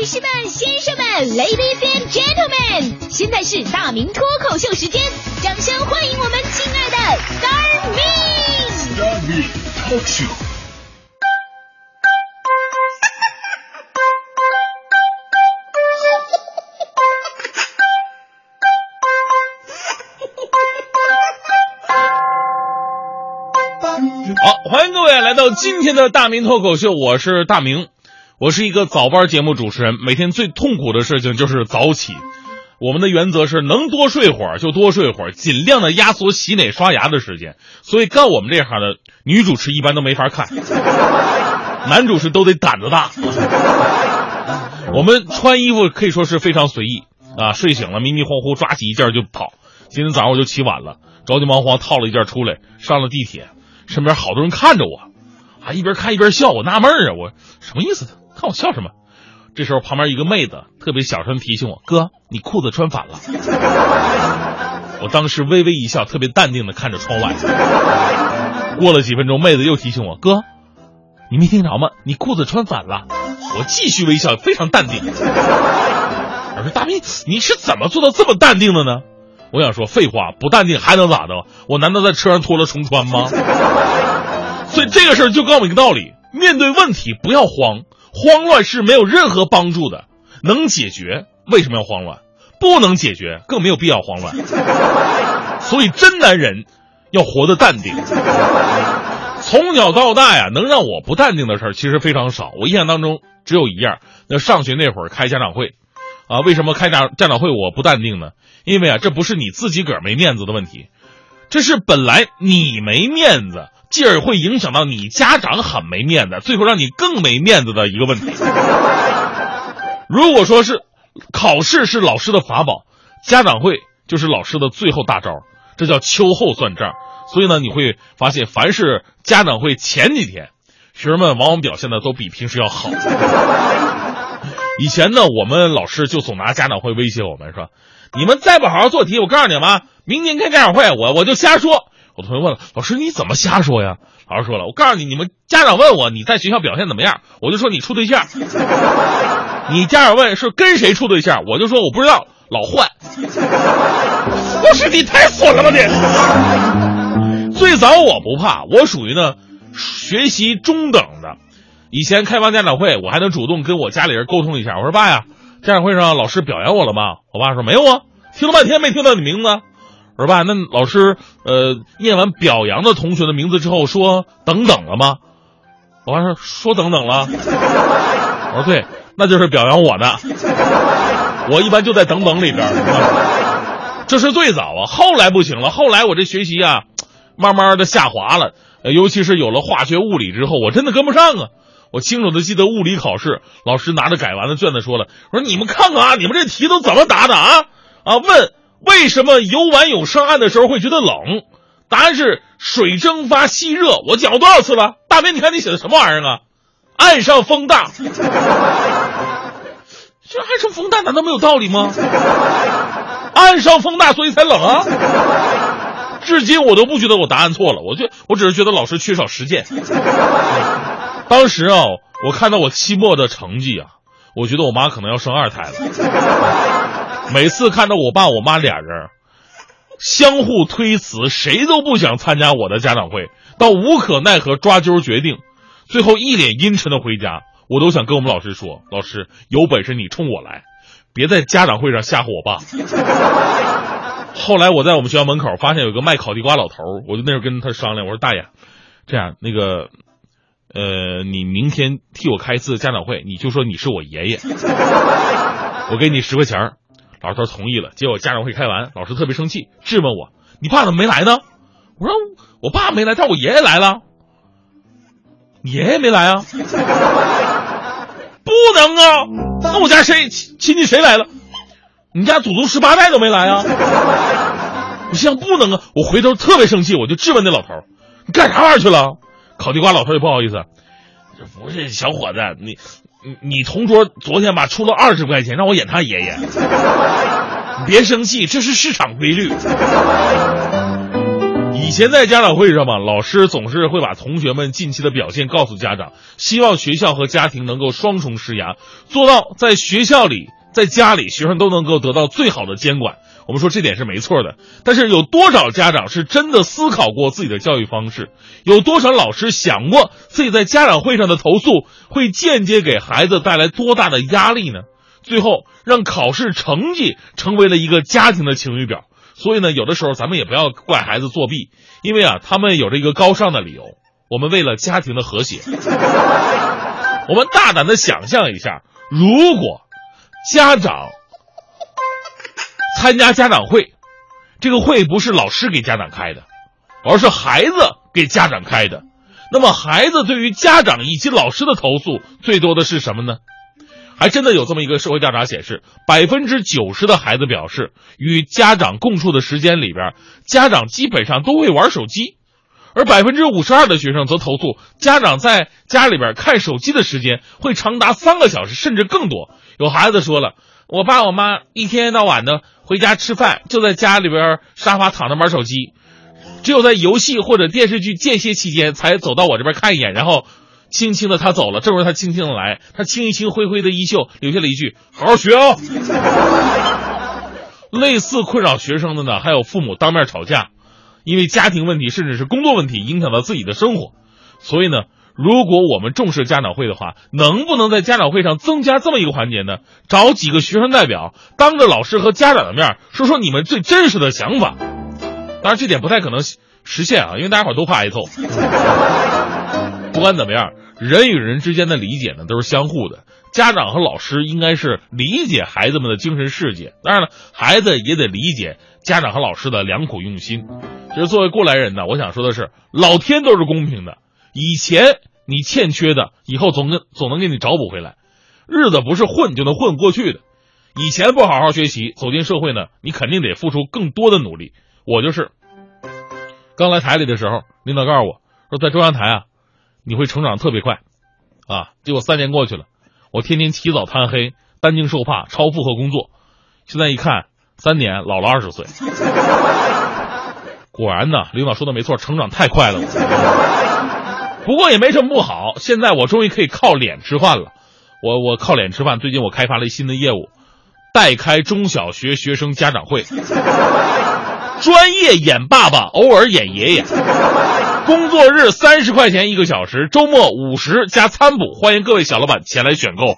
女士们、先生们，Ladies and Gentlemen，现在是大明脱口秀时间，掌声欢迎我们亲爱的 Star Me！Starry Talk Show。好，欢迎各位来到今天的大明脱口秀，我是大明，我是一个早班节目主持人，每天最痛苦的事情就是早起。我们的原则是能多睡会儿就多睡会儿，尽量的压缩洗脸刷牙的时间。所以干我们这行的女主持一般都没法看，男主持都得胆子大。我们穿衣服可以说是非常随意啊，睡醒了迷迷糊糊抓起一件就跑。今天早上我就起晚了，着急忙慌套了一件出来，上了地铁。身边好多人看着我，啊，一边看一边笑，我纳闷啊，我什么意思？看我笑什么？这时候旁边一个妹子特别小声提醒我：“哥，你裤子穿反了。”我当时微微一笑，特别淡定的看着窗外。过了几分钟，妹子又提醒我：“哥，你没听着吗？你裤子穿反了。”我继续微笑，非常淡定。我说：“大斌，你是怎么做到这么淡定的呢？”我想说废话，不淡定还能咋的？我难道在车上脱了重穿吗？所以这个事儿就告诉我一个道理：面对问题不要慌，慌乱是没有任何帮助的。能解决为什么要慌乱？不能解决更没有必要慌乱。所以真男人要活得淡定。从小到大呀，能让我不淡定的事儿其实非常少。我印象当中只有一样，那上学那会儿开家长会。啊，为什么开家家长会我不淡定呢？因为啊，这不是你自己个儿没面子的问题，这是本来你没面子，继而会影响到你家长很没面子，最后让你更没面子的一个问题。如果说是考试是老师的法宝，家长会就是老师的最后大招，这叫秋后算账。所以呢，你会发现，凡是家长会前几天，学生们往往表现的都比平时要好。以前呢，我们老师就总拿家长会威胁我们，说：“你们再不好好做题，我告诉你们，明年开家长会，我我就瞎说。”我同学问了：“老师，你怎么瞎说呀？”老师说了：“我告诉你，你们家长问我你在学校表现怎么样，我就说你处对象；你家长问是跟谁处对象，我就说我不知道，老换。”老师，你太损了吧你！最早我不怕，我属于呢学习中等的。以前开完家长会，我还能主动跟我家里人沟通一下。我说：“爸呀，家长会上老师表扬我了吗？”我爸说：“没有啊，听了半天没听到你名字。”我说：“爸，那老师呃念完表扬的同学的名字之后说等等了吗？”我爸说：“说等等了。”我说：“对，那就是表扬我的。我一般就在等等里边。这是最早啊，后来不行了，后来我这学习啊，慢慢的下滑了，尤其是有了化学、物理之后，我真的跟不上啊。”我清楚的记得物理考试，老师拿着改完的卷子说了：“我说你们看看啊，你们这题都怎么答的啊？啊，问为什么游完泳上岸的时候会觉得冷？答案是水蒸发吸热。我讲过多少次了？大明，你看你写的什么玩意儿啊？岸上风大，这岸上风大难道没有道理吗？岸上风大，所以才冷啊。至今我都不觉得我答案错了，我就我只是觉得老师缺少实践。当时啊，我看到我期末的成绩啊，我觉得我妈可能要生二胎了。每次看到我爸我妈俩人相互推辞，谁都不想参加我的家长会，到无可奈何抓阄决定，最后一脸阴沉的回家，我都想跟我们老师说：“老师，有本事你冲我来，别在家长会上吓唬我爸。”后来我在我们学校门口发现有个卖烤地瓜老头，我就那时候跟他商量，我说：“大爷，这样那个。”呃，你明天替我开一次家长会，你就说你是我爷爷，我给你十块钱儿老头同意了。结果家长会开完，老师特别生气，质问我：“你爸怎么没来呢？”我说：“我爸没来，但我爷爷来了。”你爷爷没来啊？不能啊！那我家谁亲戚谁来了？你家祖宗十八代都没来啊！我心想不能啊！我回头特别生气，我就质问那老头：“你干啥玩意儿去了？”烤地瓜老头也不好意思，这不是小伙子，你你你同桌昨天吧出了二十块钱让我演他爷爷，你 别生气，这是市场规律。以前在家长会上嘛，老师总是会把同学们近期的表现告诉家长，希望学校和家庭能够双重施压，做到在学校里、在家里，学生都能够得到最好的监管。我们说这点是没错的，但是有多少家长是真的思考过自己的教育方式？有多少老师想过自己在家长会上的投诉会间接给孩子带来多大的压力呢？最后让考试成绩成为了一个家庭的晴雨表。所以呢，有的时候咱们也不要怪孩子作弊，因为啊，他们有着一个高尚的理由。我们为了家庭的和谐，我们大胆的想象一下，如果家长参加家长会，这个会不是老师给家长开的，而是孩子给家长开的，那么孩子对于家长以及老师的投诉最多的是什么呢？还真的有这么一个社会调查显示，百分之九十的孩子表示，与家长共处的时间里边，家长基本上都会玩手机，而百分之五十二的学生则投诉，家长在家里边看手机的时间会长达三个小时甚至更多。有孩子说了，我爸我妈一天到晚的回家吃饭，就在家里边沙发躺着玩手机，只有在游戏或者电视剧间歇期间才走到我这边看一眼，然后。轻轻的他走了，这时候他轻轻的来，他清一清灰灰的衣袖，留下了一句：“好好学哦。”类似困扰学生的呢，还有父母当面吵架，因为家庭问题甚至是工作问题影响到自己的生活。所以呢，如果我们重视家长会的话，能不能在家长会上增加这么一个环节呢？找几个学生代表，当着老师和家长的面说说你们最真实的想法。当然，这点不太可能实现啊，因为大家伙都怕挨揍。不管怎么样，人与人之间的理解呢都是相互的。家长和老师应该是理解孩子们的精神世界，当然了，孩子也得理解家长和老师的良苦用心。其实作为过来人呢，我想说的是，老天都是公平的。以前你欠缺的，以后总能总能给你找补回来。日子不是混就能混过去的。以前不好好学习，走进社会呢，你肯定得付出更多的努力。我就是，刚来台里的时候，领导告诉我说，在中央台啊。你会成长特别快，啊！结果三年过去了，我天天起早贪黑，担惊受怕，超负荷工作。现在一看，三年老了二十岁。果然呢，领导说的没错，成长太快了。不过也没什么不好，现在我终于可以靠脸吃饭了。我我靠脸吃饭，最近我开发了一新的业务，代开中小学学生家长会，专业演爸爸，偶尔演爷爷。工作日三十块钱一个小时，周末五十加餐补，欢迎各位小老板前来选购。